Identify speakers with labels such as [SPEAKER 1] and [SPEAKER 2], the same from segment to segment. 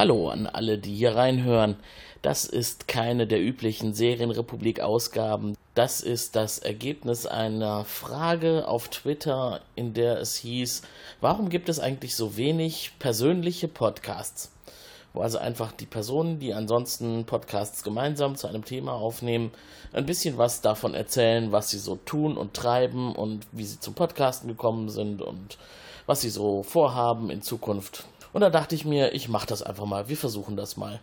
[SPEAKER 1] Hallo an alle, die hier reinhören. Das ist keine der üblichen Serienrepublik-Ausgaben. Das ist das Ergebnis einer Frage auf Twitter, in der es hieß, warum gibt es eigentlich so wenig persönliche Podcasts? Wo also einfach die Personen, die ansonsten Podcasts gemeinsam zu einem Thema aufnehmen, ein bisschen was davon erzählen, was sie so tun und treiben und wie sie zum Podcasten gekommen sind und was sie so vorhaben in Zukunft. Und da dachte ich mir, ich mache das einfach mal. Wir versuchen das mal.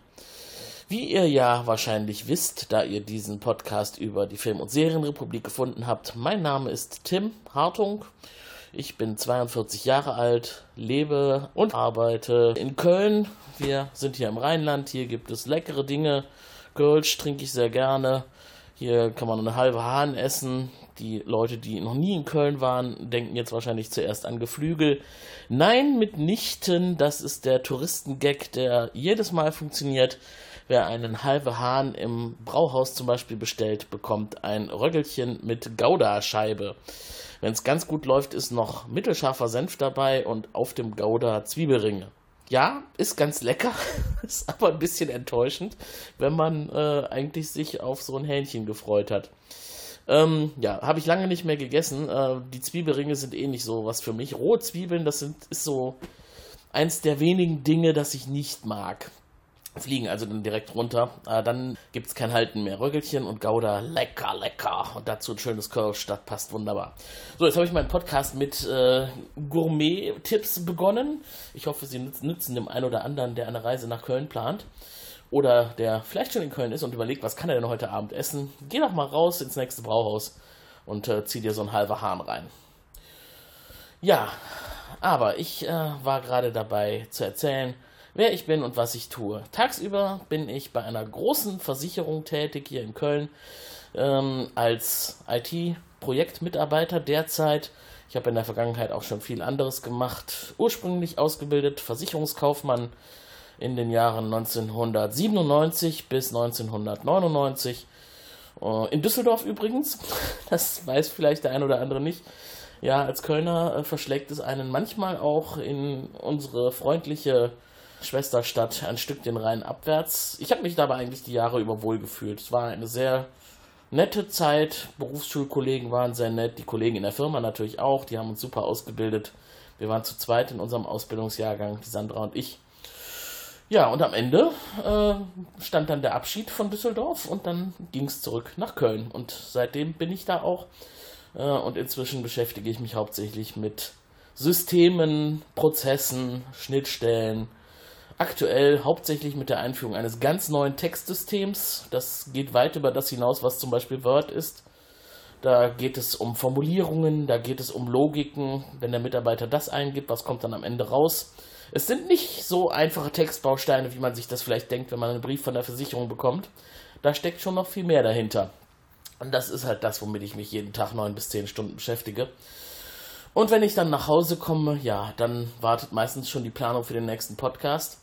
[SPEAKER 1] Wie ihr ja wahrscheinlich wisst, da ihr diesen Podcast über die Film- und Serienrepublik gefunden habt, mein Name ist Tim Hartung. Ich bin 42 Jahre alt, lebe und arbeite in Köln. Wir sind hier im Rheinland, hier gibt es leckere Dinge. Kölsch trinke ich sehr gerne. Hier kann man eine halbe Hahn essen. Die Leute, die noch nie in Köln waren, denken jetzt wahrscheinlich zuerst an Geflügel. Nein, mitnichten. Das ist der Touristengag, der jedes Mal funktioniert. Wer einen halbe Hahn im Brauhaus zum Beispiel bestellt, bekommt ein Röggelchen mit Gouda-Scheibe. Wenn es ganz gut läuft, ist noch mittelscharfer Senf dabei und auf dem Gouda Zwiebelringe ja, ist ganz lecker, ist aber ein bisschen enttäuschend, wenn man äh, eigentlich sich auf so ein Hähnchen gefreut hat. Ähm, ja, habe ich lange nicht mehr gegessen. Äh, die Zwiebelringe sind eh nicht so was für mich. Rohe Zwiebeln, das sind, ist so eins der wenigen Dinge, das ich nicht mag fliegen also dann direkt runter. Äh, dann gibt es kein Halten mehr. Röggelchen und Gouda, lecker, lecker. Und dazu ein schönes das passt wunderbar. So, jetzt habe ich meinen Podcast mit äh, Gourmet-Tipps begonnen. Ich hoffe, Sie nützen dem einen oder anderen, der eine Reise nach Köln plant. Oder der vielleicht schon in Köln ist und überlegt, was kann er denn heute Abend essen. Geh doch mal raus ins nächste Brauhaus und äh, zieh dir so einen halben Hahn rein. Ja, aber ich äh, war gerade dabei zu erzählen, wer ich bin und was ich tue. Tagsüber bin ich bei einer großen Versicherung tätig hier in Köln ähm, als IT-Projektmitarbeiter derzeit. Ich habe in der Vergangenheit auch schon viel anderes gemacht. Ursprünglich ausgebildet Versicherungskaufmann in den Jahren 1997 bis 1999. Äh, in Düsseldorf übrigens, das weiß vielleicht der ein oder andere nicht. Ja, als Kölner äh, verschlägt es einen manchmal auch in unsere freundliche Schwesterstadt ein Stück den Rhein abwärts. Ich habe mich dabei eigentlich die Jahre über wohl gefühlt. Es war eine sehr nette Zeit. Berufsschulkollegen waren sehr nett, die Kollegen in der Firma natürlich auch. Die haben uns super ausgebildet. Wir waren zu zweit in unserem Ausbildungsjahrgang, die Sandra und ich. Ja, und am Ende äh, stand dann der Abschied von Düsseldorf und dann ging es zurück nach Köln. Und seitdem bin ich da auch. Äh, und inzwischen beschäftige ich mich hauptsächlich mit Systemen, Prozessen, Schnittstellen, aktuell hauptsächlich mit der Einführung eines ganz neuen Textsystems. Das geht weit über das hinaus, was zum Beispiel Word ist. Da geht es um Formulierungen, da geht es um Logiken. Wenn der Mitarbeiter das eingibt, was kommt dann am Ende raus? Es sind nicht so einfache Textbausteine, wie man sich das vielleicht denkt, wenn man einen Brief von der Versicherung bekommt. Da steckt schon noch viel mehr dahinter. Und das ist halt das, womit ich mich jeden Tag neun bis zehn Stunden beschäftige. Und wenn ich dann nach Hause komme, ja, dann wartet meistens schon die Planung für den nächsten Podcast.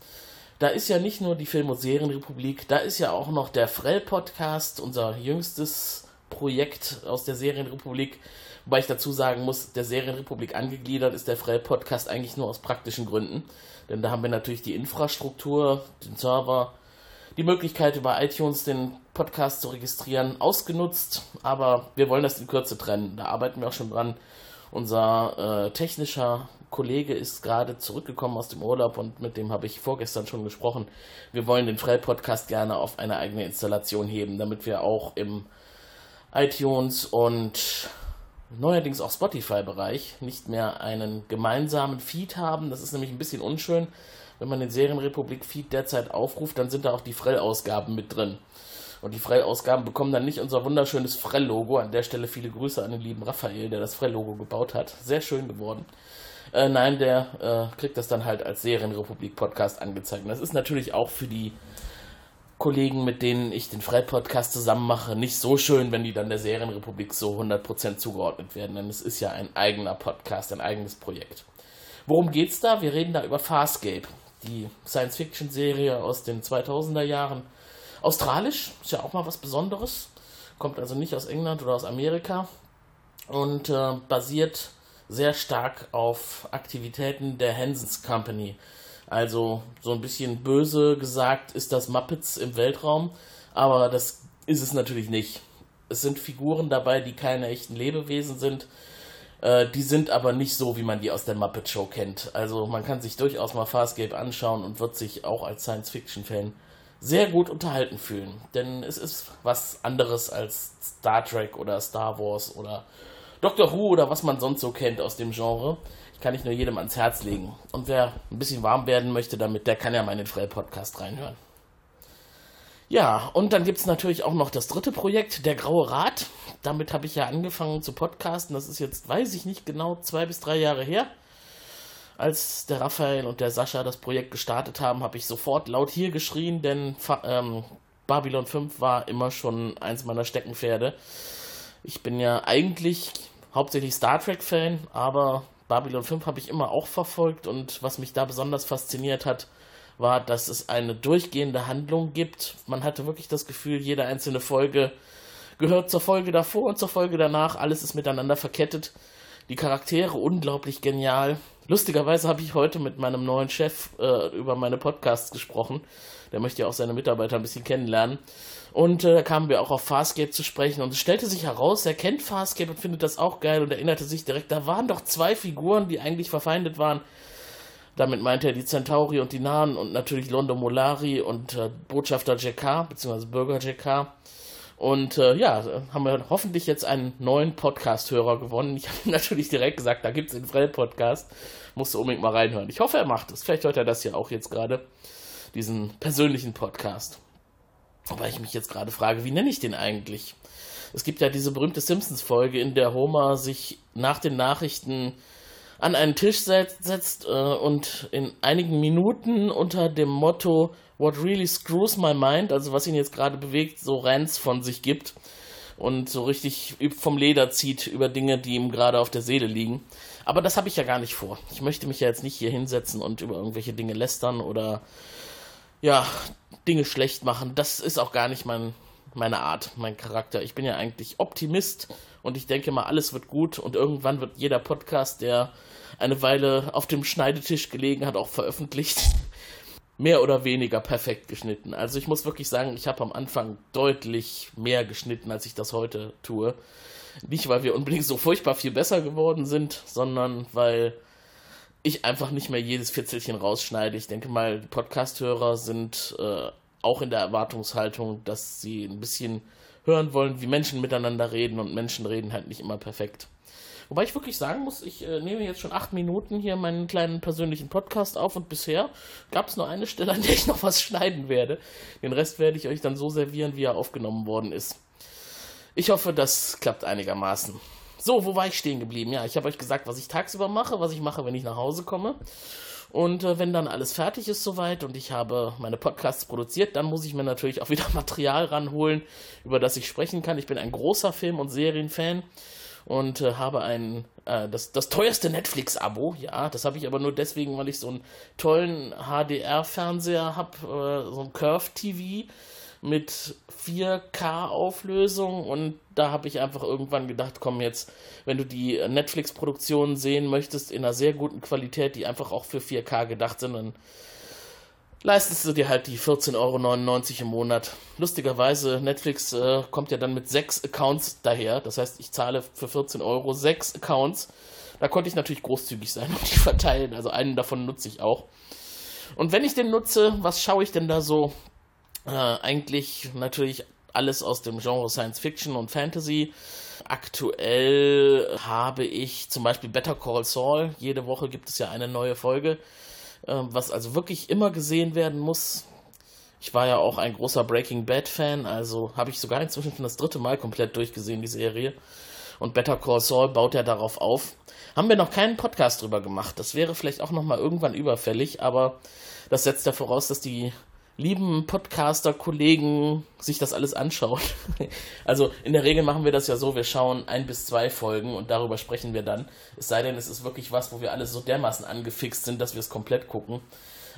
[SPEAKER 1] Da ist ja nicht nur die Film- und Serienrepublik, da ist ja auch noch der Frell-Podcast, unser jüngstes Projekt aus der Serienrepublik. Wobei ich dazu sagen muss, der Serienrepublik angegliedert ist der Frell-Podcast eigentlich nur aus praktischen Gründen. Denn da haben wir natürlich die Infrastruktur, den Server, die Möglichkeit über iTunes den Podcast zu registrieren, ausgenutzt. Aber wir wollen das in Kürze trennen. Da arbeiten wir auch schon dran. Unser äh, technischer Kollege ist gerade zurückgekommen aus dem Urlaub und mit dem habe ich vorgestern schon gesprochen. Wir wollen den Frell-Podcast gerne auf eine eigene Installation heben, damit wir auch im iTunes und neuerdings auch Spotify-Bereich nicht mehr einen gemeinsamen Feed haben. Das ist nämlich ein bisschen unschön. Wenn man den Serienrepublik-Feed derzeit aufruft, dann sind da auch die Frell-Ausgaben mit drin. Und die Frell-Ausgaben bekommen dann nicht unser wunderschönes Frell-Logo. An der Stelle viele Grüße an den lieben Raphael, der das Frell-Logo gebaut hat. Sehr schön geworden. Äh, nein, der äh, kriegt das dann halt als Serienrepublik-Podcast angezeigt. Und das ist natürlich auch für die Kollegen, mit denen ich den Frei-Podcast zusammen mache, nicht so schön, wenn die dann der Serienrepublik so 100% zugeordnet werden. Denn es ist ja ein eigener Podcast, ein eigenes Projekt. Worum geht's da? Wir reden da über Farscape, die Science-Fiction-Serie aus den 2000er Jahren. Australisch, ist ja auch mal was Besonderes. Kommt also nicht aus England oder aus Amerika und äh, basiert sehr stark auf Aktivitäten der Hensons Company. Also so ein bisschen böse gesagt ist das Muppets im Weltraum, aber das ist es natürlich nicht. Es sind Figuren dabei, die keine echten Lebewesen sind. Äh, die sind aber nicht so, wie man die aus der Muppet Show kennt. Also man kann sich durchaus mal Farscape anschauen und wird sich auch als Science-Fiction-Fan sehr gut unterhalten fühlen. Denn es ist was anderes als Star Trek oder Star Wars oder Doctor Who oder was man sonst so kennt aus dem Genre. Kann ich nur jedem ans Herz legen. Und wer ein bisschen warm werden möchte damit, der kann ja mal in den Frey Podcast reinhören. Ja, und dann gibt es natürlich auch noch das dritte Projekt, der Graue Rat. Damit habe ich ja angefangen zu podcasten. Das ist jetzt, weiß ich nicht genau, zwei bis drei Jahre her. Als der Raphael und der Sascha das Projekt gestartet haben, habe ich sofort laut hier geschrien, denn ähm, Babylon 5 war immer schon eins meiner Steckenpferde. Ich bin ja eigentlich hauptsächlich Star Trek-Fan, aber Babylon 5 habe ich immer auch verfolgt und was mich da besonders fasziniert hat, war, dass es eine durchgehende Handlung gibt. Man hatte wirklich das Gefühl, jede einzelne Folge gehört zur Folge davor und zur Folge danach. Alles ist miteinander verkettet. Die Charaktere unglaublich genial. Lustigerweise habe ich heute mit meinem neuen Chef äh, über meine Podcasts gesprochen. Der möchte ja auch seine Mitarbeiter ein bisschen kennenlernen. Und äh, da kamen wir auch auf Farscape zu sprechen. Und es stellte sich heraus, er kennt Farscape und findet das auch geil und erinnerte sich direkt, da waren doch zwei Figuren, die eigentlich verfeindet waren. Damit meinte er die Centauri und die Nahen und natürlich Londo Molari und äh, Botschafter JK, beziehungsweise Bürger JK. Und äh, ja, haben wir hoffentlich jetzt einen neuen Podcast-Hörer gewonnen. Ich habe natürlich direkt gesagt, da gibt es den Frell-Podcast. Musst du unbedingt mal reinhören. Ich hoffe, er macht es. Vielleicht hört er das ja auch jetzt gerade, diesen persönlichen Podcast. Wobei ich mich jetzt gerade frage, wie nenne ich den eigentlich? Es gibt ja diese berühmte Simpsons-Folge, in der Homer sich nach den Nachrichten an einen Tisch setzt äh, und in einigen Minuten unter dem Motto What really screws my mind, also was ihn jetzt gerade bewegt, so Rants von sich gibt und so richtig vom Leder zieht über Dinge, die ihm gerade auf der Seele liegen. Aber das habe ich ja gar nicht vor. Ich möchte mich ja jetzt nicht hier hinsetzen und über irgendwelche Dinge lästern oder ja, Dinge schlecht machen. Das ist auch gar nicht mein, meine Art, mein Charakter. Ich bin ja eigentlich Optimist und ich denke mal, alles wird gut und irgendwann wird jeder Podcast, der eine Weile auf dem Schneidetisch gelegen hat, auch veröffentlicht. Mehr oder weniger perfekt geschnitten. Also ich muss wirklich sagen, ich habe am Anfang deutlich mehr geschnitten, als ich das heute tue. Nicht, weil wir unbedingt so furchtbar viel besser geworden sind, sondern weil ich einfach nicht mehr jedes Fitzelchen rausschneide. Ich denke mal, Podcast-Hörer sind äh, auch in der Erwartungshaltung, dass sie ein bisschen hören wollen, wie Menschen miteinander reden und Menschen reden halt nicht immer perfekt. Wobei ich wirklich sagen muss, ich äh, nehme jetzt schon acht Minuten hier meinen kleinen persönlichen Podcast auf und bisher gab es nur eine Stelle, an der ich noch was schneiden werde. Den Rest werde ich euch dann so servieren, wie er aufgenommen worden ist. Ich hoffe, das klappt einigermaßen. So, wo war ich stehen geblieben? Ja, ich habe euch gesagt, was ich tagsüber mache, was ich mache, wenn ich nach Hause komme. Und äh, wenn dann alles fertig ist soweit und ich habe meine Podcasts produziert, dann muss ich mir natürlich auch wieder Material ranholen, über das ich sprechen kann. Ich bin ein großer Film- und Serienfan und äh, habe ein äh, das, das teuerste Netflix-Abo. Ja, das habe ich aber nur deswegen, weil ich so einen tollen HDR-Fernseher habe, äh, so ein Curve TV mit 4K-Auflösung und da habe ich einfach irgendwann gedacht, komm jetzt, wenn du die Netflix-Produktionen sehen möchtest in einer sehr guten Qualität, die einfach auch für 4K gedacht sind, dann leistest du dir halt die 14,99 Euro im Monat. Lustigerweise, Netflix äh, kommt ja dann mit sechs Accounts daher. Das heißt, ich zahle für 14 Euro sechs Accounts. Da konnte ich natürlich großzügig sein und die verteilen. Also einen davon nutze ich auch. Und wenn ich den nutze, was schaue ich denn da so? Äh, eigentlich natürlich alles aus dem Genre Science Fiction und Fantasy. Aktuell habe ich zum Beispiel Better Call Saul. Jede Woche gibt es ja eine neue Folge. Ähm, was also wirklich immer gesehen werden muss. Ich war ja auch ein großer Breaking Bad Fan, also habe ich sogar inzwischen schon das dritte Mal komplett durchgesehen, die Serie. Und Better Call Saul baut ja darauf auf. Haben wir noch keinen Podcast drüber gemacht. Das wäre vielleicht auch nochmal irgendwann überfällig, aber das setzt ja voraus, dass die lieben Podcaster-Kollegen sich das alles anschauen. also in der Regel machen wir das ja so, wir schauen ein bis zwei Folgen und darüber sprechen wir dann. Es sei denn, es ist wirklich was, wo wir alle so dermaßen angefixt sind, dass wir es komplett gucken.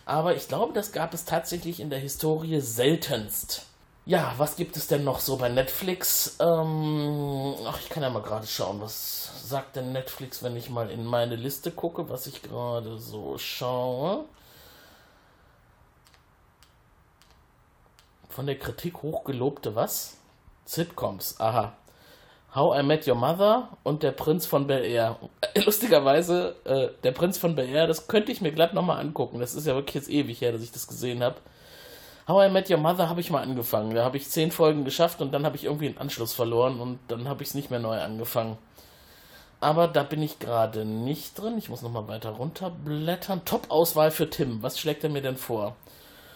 [SPEAKER 1] Aber ich glaube, das gab es tatsächlich in der Historie seltenst. Ja, was gibt es denn noch so bei Netflix? Ähm, ach, ich kann ja mal gerade schauen, was sagt denn Netflix, wenn ich mal in meine Liste gucke, was ich gerade so schaue. Von der Kritik hochgelobte was? Sitcoms, aha. How I Met Your Mother und Der Prinz von Bel Air. Äh, lustigerweise, äh, Der Prinz von Bel Air, das könnte ich mir glatt nochmal angucken. Das ist ja wirklich jetzt ewig her, dass ich das gesehen habe. How I Met Your Mother habe ich mal angefangen. Da habe ich zehn Folgen geschafft und dann habe ich irgendwie einen Anschluss verloren und dann habe ich es nicht mehr neu angefangen. Aber da bin ich gerade nicht drin. Ich muss nochmal weiter runterblättern. Top-Auswahl für Tim. Was schlägt er mir denn vor?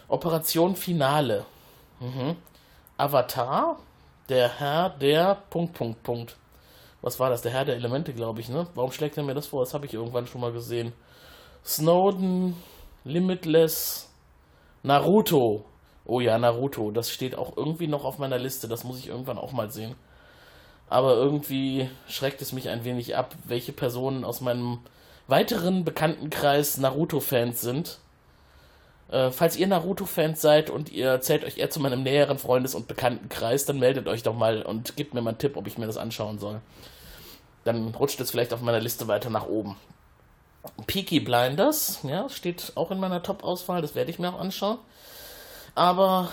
[SPEAKER 1] Operation Finale. Mhm. Avatar. Der Herr der. Punkt, Punkt, Punkt. Was war das? Der Herr der Elemente, glaube ich, ne? Warum schlägt er mir das vor? Das habe ich irgendwann schon mal gesehen. Snowden. Limitless. Naruto. Oh ja, Naruto. Das steht auch irgendwie noch auf meiner Liste. Das muss ich irgendwann auch mal sehen aber irgendwie schreckt es mich ein wenig ab, welche Personen aus meinem weiteren Bekanntenkreis Naruto-Fans sind. Äh, falls ihr Naruto-Fans seid und ihr zählt euch eher zu meinem näheren Freundes- und Bekanntenkreis, dann meldet euch doch mal und gebt mir mal einen Tipp, ob ich mir das anschauen soll. Dann rutscht es vielleicht auf meiner Liste weiter nach oben. Peaky Blinders, ja, steht auch in meiner Top-Auswahl, das werde ich mir auch anschauen. Aber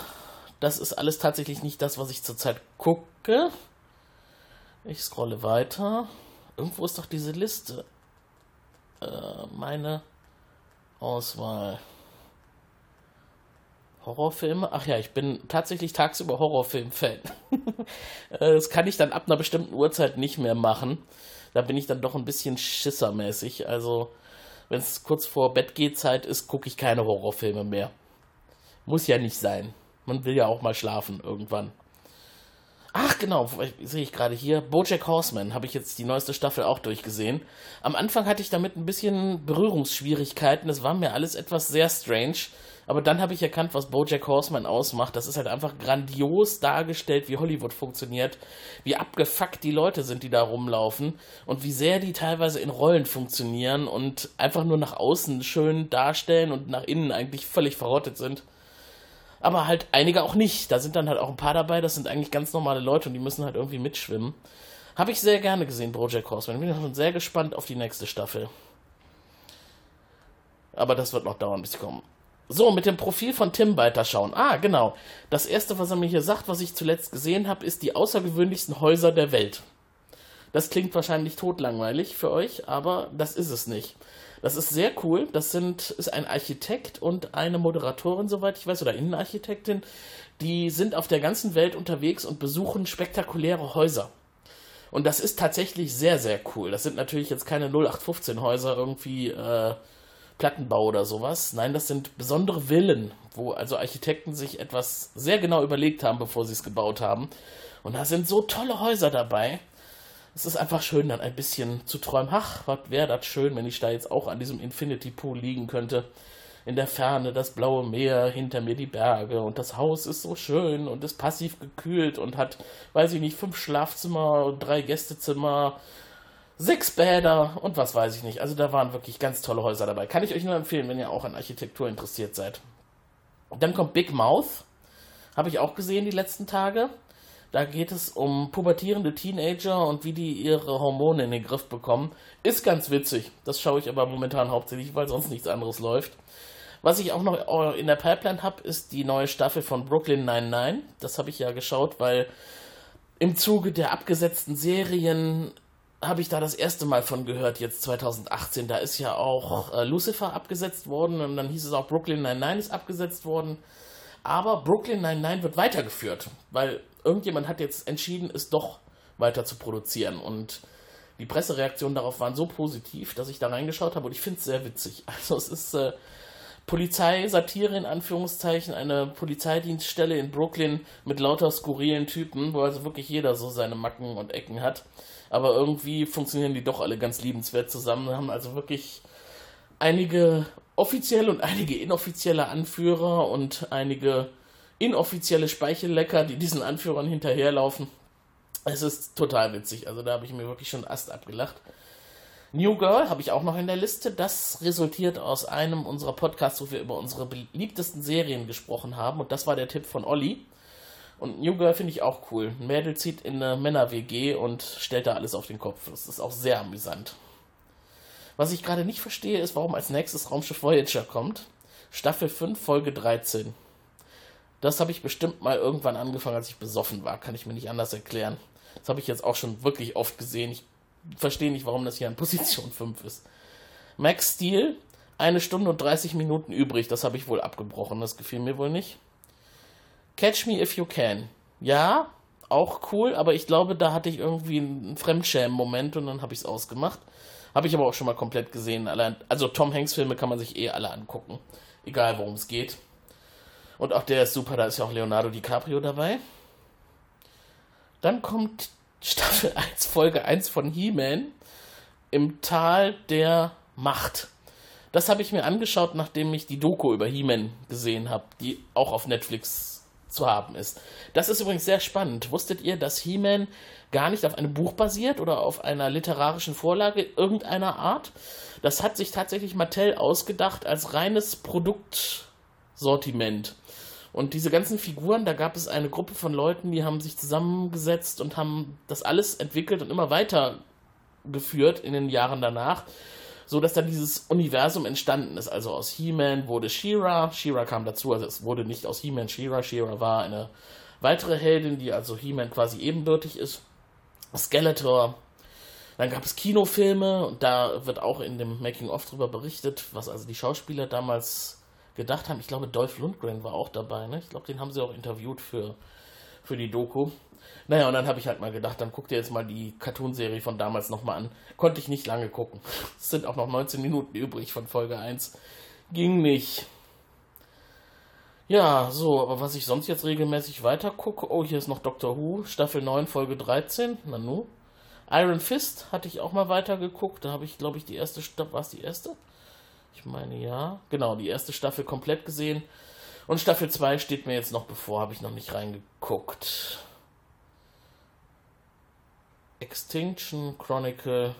[SPEAKER 1] das ist alles tatsächlich nicht das, was ich zurzeit gucke. Ich scrolle weiter. Irgendwo ist doch diese Liste. Äh, meine Auswahl. Horrorfilme? Ach ja, ich bin tatsächlich tagsüber Horrorfilm-Fan. Äh, das kann ich dann ab einer bestimmten Uhrzeit nicht mehr machen. Da bin ich dann doch ein bisschen schissermäßig. Also, wenn es kurz vor Bettgehzeit ist, gucke ich keine Horrorfilme mehr. Muss ja nicht sein. Man will ja auch mal schlafen irgendwann. Ach genau, sehe ich gerade hier. Bojack Horseman habe ich jetzt die neueste Staffel auch durchgesehen. Am Anfang hatte ich damit ein bisschen Berührungsschwierigkeiten. Das war mir alles etwas sehr strange. Aber dann habe ich erkannt, was Bojack Horseman ausmacht. Das ist halt einfach grandios dargestellt, wie Hollywood funktioniert, wie abgefuckt die Leute sind, die da rumlaufen und wie sehr die teilweise in Rollen funktionieren und einfach nur nach außen schön darstellen und nach innen eigentlich völlig verrottet sind aber halt einige auch nicht. Da sind dann halt auch ein paar dabei, das sind eigentlich ganz normale Leute und die müssen halt irgendwie mitschwimmen. Habe ich sehr gerne gesehen, Project Horseman. Bin schon sehr gespannt auf die nächste Staffel. Aber das wird noch dauern, bis sie kommen. So, mit dem Profil von Tim weiterschauen. Ah, genau. Das erste, was er mir hier sagt, was ich zuletzt gesehen habe, ist die außergewöhnlichsten Häuser der Welt. Das klingt wahrscheinlich totlangweilig für euch, aber das ist es nicht. Das ist sehr cool. Das sind, ist ein Architekt und eine Moderatorin, soweit ich weiß, oder Innenarchitektin. Die sind auf der ganzen Welt unterwegs und besuchen spektakuläre Häuser. Und das ist tatsächlich sehr, sehr cool. Das sind natürlich jetzt keine 0815 Häuser, irgendwie äh, Plattenbau oder sowas. Nein, das sind besondere Villen, wo also Architekten sich etwas sehr genau überlegt haben, bevor sie es gebaut haben. Und da sind so tolle Häuser dabei es ist einfach schön, dann ein bisschen zu träumen. Ach, was wäre das schön, wenn ich da jetzt auch an diesem Infinity Pool liegen könnte. In der Ferne das blaue Meer, hinter mir die Berge und das Haus ist so schön und ist passiv gekühlt und hat, weiß ich nicht, fünf Schlafzimmer, drei Gästezimmer, sechs Bäder und was weiß ich nicht. Also da waren wirklich ganz tolle Häuser dabei. Kann ich euch nur empfehlen, wenn ihr auch an Architektur interessiert seid. Dann kommt Big Mouth. Habe ich auch gesehen die letzten Tage. Da geht es um pubertierende Teenager und wie die ihre Hormone in den Griff bekommen. Ist ganz witzig. Das schaue ich aber momentan hauptsächlich, weil sonst nichts anderes läuft. Was ich auch noch in der Pipeline habe, ist die neue Staffel von Brooklyn 99. Das habe ich ja geschaut, weil im Zuge der abgesetzten Serien habe ich da das erste Mal von gehört, jetzt 2018. Da ist ja auch äh, Lucifer abgesetzt worden und dann hieß es auch Brooklyn 99 ist abgesetzt worden. Aber Brooklyn 99 wird weitergeführt, weil irgendjemand hat jetzt entschieden, es doch weiter zu produzieren. Und die Pressereaktionen darauf waren so positiv, dass ich da reingeschaut habe und ich finde es sehr witzig. Also es ist äh, Polizeisatire in Anführungszeichen, eine Polizeidienststelle in Brooklyn mit lauter skurrilen Typen, wo also wirklich jeder so seine Macken und Ecken hat. Aber irgendwie funktionieren die doch alle ganz liebenswert zusammen, haben also wirklich einige offizielle und einige inoffizielle Anführer und einige inoffizielle Speichellecker, die diesen Anführern hinterherlaufen. Es ist total witzig. Also da habe ich mir wirklich schon Ast abgelacht. New Girl habe ich auch noch in der Liste. Das resultiert aus einem unserer Podcasts, wo wir über unsere beliebtesten Serien gesprochen haben. Und das war der Tipp von Olli. Und New Girl finde ich auch cool. Ein Mädel zieht in eine Männer-WG und stellt da alles auf den Kopf. Das ist auch sehr amüsant. Was ich gerade nicht verstehe, ist, warum als nächstes Raumschiff Voyager kommt. Staffel 5, Folge 13. Das habe ich bestimmt mal irgendwann angefangen, als ich besoffen war. Kann ich mir nicht anders erklären. Das habe ich jetzt auch schon wirklich oft gesehen. Ich verstehe nicht, warum das hier an Position 5 ist. Max Steel, eine Stunde und 30 Minuten übrig. Das habe ich wohl abgebrochen. Das gefiel mir wohl nicht. Catch Me If You Can. Ja, auch cool, aber ich glaube, da hatte ich irgendwie einen Fremdschämen-Moment und dann habe ich es ausgemacht. Habe ich aber auch schon mal komplett gesehen. Also Tom Hanks-Filme kann man sich eh alle angucken. Egal worum es geht. Und auch der ist super, da ist ja auch Leonardo DiCaprio dabei. Dann kommt Staffel 1, Folge 1 von He-Man im Tal der Macht. Das habe ich mir angeschaut, nachdem ich die Doku über He-Man gesehen habe, die auch auf Netflix zu haben ist. Das ist übrigens sehr spannend. Wusstet ihr, dass He-Man gar nicht auf einem Buch basiert oder auf einer literarischen Vorlage irgendeiner Art? Das hat sich tatsächlich Mattel ausgedacht als reines Produktsortiment. Und diese ganzen Figuren, da gab es eine Gruppe von Leuten, die haben sich zusammengesetzt und haben das alles entwickelt und immer weiter geführt in den Jahren danach, so dass dann dieses Universum entstanden ist. Also aus He-Man wurde She-Ra, She-Ra kam dazu, also es wurde nicht aus He-Man She-Ra, She-Ra war eine weitere Heldin, die also He-Man quasi ebenbürtig ist. Skeletor. Dann gab es Kinofilme und da wird auch in dem Making-of drüber berichtet, was also die Schauspieler damals gedacht haben. Ich glaube, Dolph Lundgren war auch dabei. Ne? Ich glaube, den haben sie auch interviewt für, für die Doku. Naja, und dann habe ich halt mal gedacht, dann guck dir jetzt mal die Cartoonserie von damals nochmal an. Konnte ich nicht lange gucken. Es sind auch noch 19 Minuten übrig von Folge 1. Ging nicht. Ja, so, aber was ich sonst jetzt regelmäßig weiter gucke, oh, hier ist noch Doctor Who, Staffel 9, Folge 13, Nanu. Iron Fist hatte ich auch mal weiter geguckt, da habe ich, glaube ich, die erste Staffel, war es die erste? Ich meine ja. Genau, die erste Staffel komplett gesehen. Und Staffel 2 steht mir jetzt noch bevor, habe ich noch nicht reingeguckt. Extinction Chronicle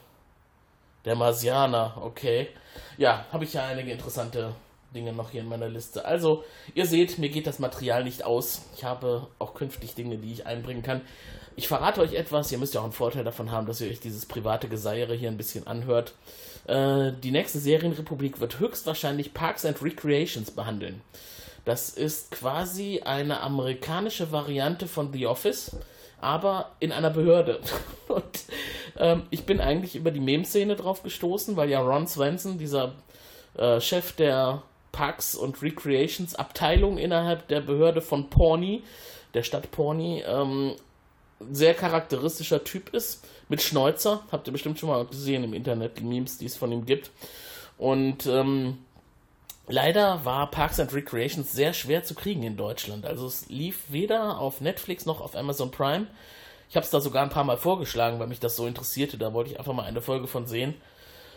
[SPEAKER 1] der Marsianer, okay. Ja, habe ich ja einige interessante Dinge noch hier in meiner Liste. Also, ihr seht, mir geht das Material nicht aus. Ich habe auch künftig Dinge, die ich einbringen kann. Ich verrate euch etwas, ihr müsst ja auch einen Vorteil davon haben, dass ihr euch dieses private Geseiere hier ein bisschen anhört. Äh, die nächste Serienrepublik wird höchstwahrscheinlich Parks and Recreations behandeln. Das ist quasi eine amerikanische Variante von The Office, aber in einer Behörde. Und ähm, ich bin eigentlich über die Meme-Szene drauf gestoßen, weil ja Ron Swenson, dieser äh, Chef der Parks und Recreations Abteilung innerhalb der Behörde von Pawnee, der Stadt Pawnee, ähm, sehr charakteristischer Typ ist, mit Schnäuzer. Habt ihr bestimmt schon mal gesehen im Internet, die Memes, die es von ihm gibt. Und ähm, leider war Parks and Recreations sehr schwer zu kriegen in Deutschland. Also es lief weder auf Netflix noch auf Amazon Prime. Ich habe es da sogar ein paar Mal vorgeschlagen, weil mich das so interessierte. Da wollte ich einfach mal eine Folge von sehen.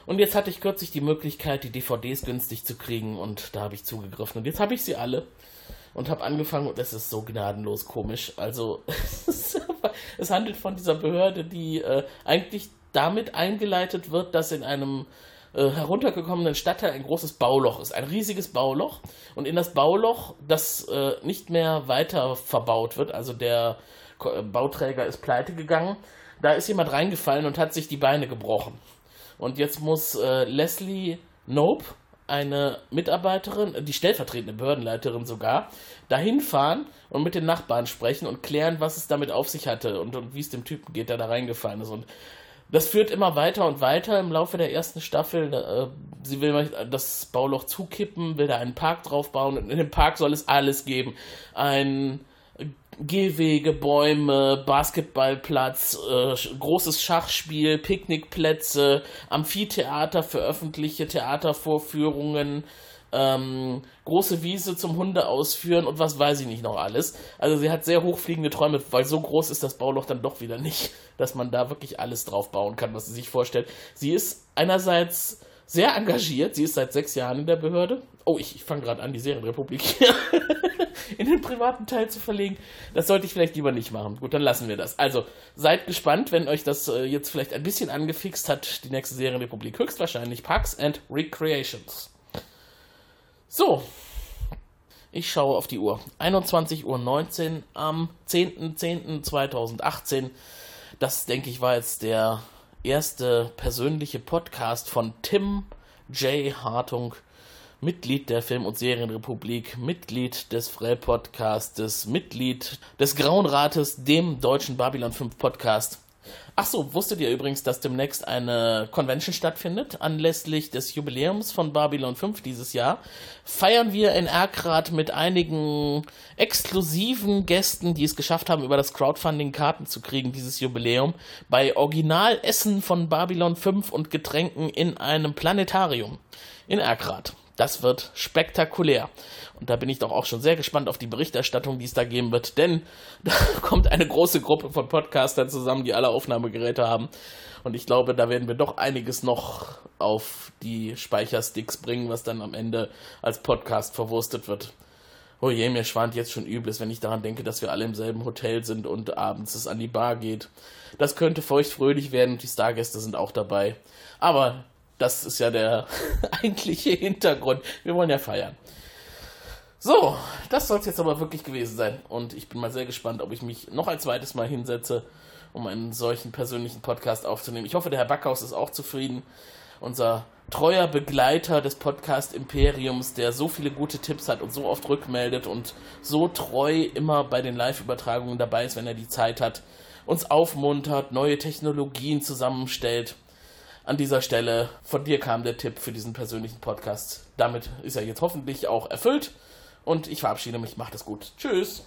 [SPEAKER 1] Und jetzt hatte ich kürzlich die Möglichkeit, die DVDs günstig zu kriegen und da habe ich zugegriffen. Und jetzt habe ich sie alle und habe angefangen und es ist so gnadenlos komisch. Also es handelt von dieser Behörde, die äh, eigentlich damit eingeleitet wird, dass in einem äh, heruntergekommenen Stadtteil ein großes Bauloch ist, ein riesiges Bauloch und in das Bauloch, das äh, nicht mehr weiter verbaut wird, also der äh, Bauträger ist pleite gegangen, da ist jemand reingefallen und hat sich die Beine gebrochen. Und jetzt muss äh, Leslie Nope, eine Mitarbeiterin, die stellvertretende Behördenleiterin sogar, dahin fahren und mit den Nachbarn sprechen und klären, was es damit auf sich hatte und, und wie es dem Typen geht, der da reingefallen ist. Und das führt immer weiter und weiter im Laufe der ersten Staffel. Äh, sie will das Bauloch zukippen, will da einen Park drauf bauen und in dem Park soll es alles geben. Ein Gehwege, Bäume, Basketballplatz, äh, großes Schachspiel, Picknickplätze, Amphitheater für öffentliche Theatervorführungen, ähm, große Wiese zum Hunde ausführen und was weiß ich nicht noch alles. Also sie hat sehr hochfliegende Träume, weil so groß ist das Bauloch dann doch wieder nicht, dass man da wirklich alles drauf bauen kann, was sie sich vorstellt. Sie ist einerseits sehr engagiert, sie ist seit sechs Jahren in der Behörde. Oh, ich, ich fange gerade an, die Serienrepublik in den privaten Teil zu verlegen. Das sollte ich vielleicht lieber nicht machen. Gut, dann lassen wir das. Also, seid gespannt, wenn euch das äh, jetzt vielleicht ein bisschen angefixt hat, die nächste Serienrepublik. Höchstwahrscheinlich Parks and Recreations. So. Ich schaue auf die Uhr. 21.19 Uhr am 10.10.2018. Das, denke ich, war jetzt der erste persönliche Podcast von Tim J. Hartung Mitglied der Film- und Serienrepublik, Mitglied des Frell-Podcastes, Mitglied des Grauen Rates, dem deutschen Babylon 5 Podcast. Ach so, wusstet ihr übrigens, dass demnächst eine Convention stattfindet? Anlässlich des Jubiläums von Babylon 5 dieses Jahr feiern wir in Erkrath mit einigen exklusiven Gästen, die es geschafft haben, über das Crowdfunding Karten zu kriegen, dieses Jubiläum, bei Originalessen von Babylon 5 und Getränken in einem Planetarium in Erkrath. Das wird spektakulär. Und da bin ich doch auch schon sehr gespannt auf die Berichterstattung, die es da geben wird, denn da kommt eine große Gruppe von Podcastern zusammen, die alle Aufnahmegeräte haben. Und ich glaube, da werden wir doch einiges noch auf die Speichersticks bringen, was dann am Ende als Podcast verwurstet wird. Oh je, mir schwant jetzt schon Übles, wenn ich daran denke, dass wir alle im selben Hotel sind und abends es an die Bar geht. Das könnte feuchtfröhlich werden und die Stargäste sind auch dabei. Aber das ist ja der eigentliche Hintergrund. Wir wollen ja feiern. So, das soll es jetzt aber wirklich gewesen sein. Und ich bin mal sehr gespannt, ob ich mich noch ein zweites Mal hinsetze, um einen solchen persönlichen Podcast aufzunehmen. Ich hoffe, der Herr Backhaus ist auch zufrieden. Unser treuer Begleiter des Podcast Imperiums, der so viele gute Tipps hat und so oft rückmeldet und so treu immer bei den Live-Übertragungen dabei ist, wenn er die Zeit hat, uns aufmuntert, neue Technologien zusammenstellt an dieser Stelle, von dir kam der Tipp für diesen persönlichen Podcast. Damit ist er jetzt hoffentlich auch erfüllt. Und ich verabschiede mich. Macht es gut. Tschüss.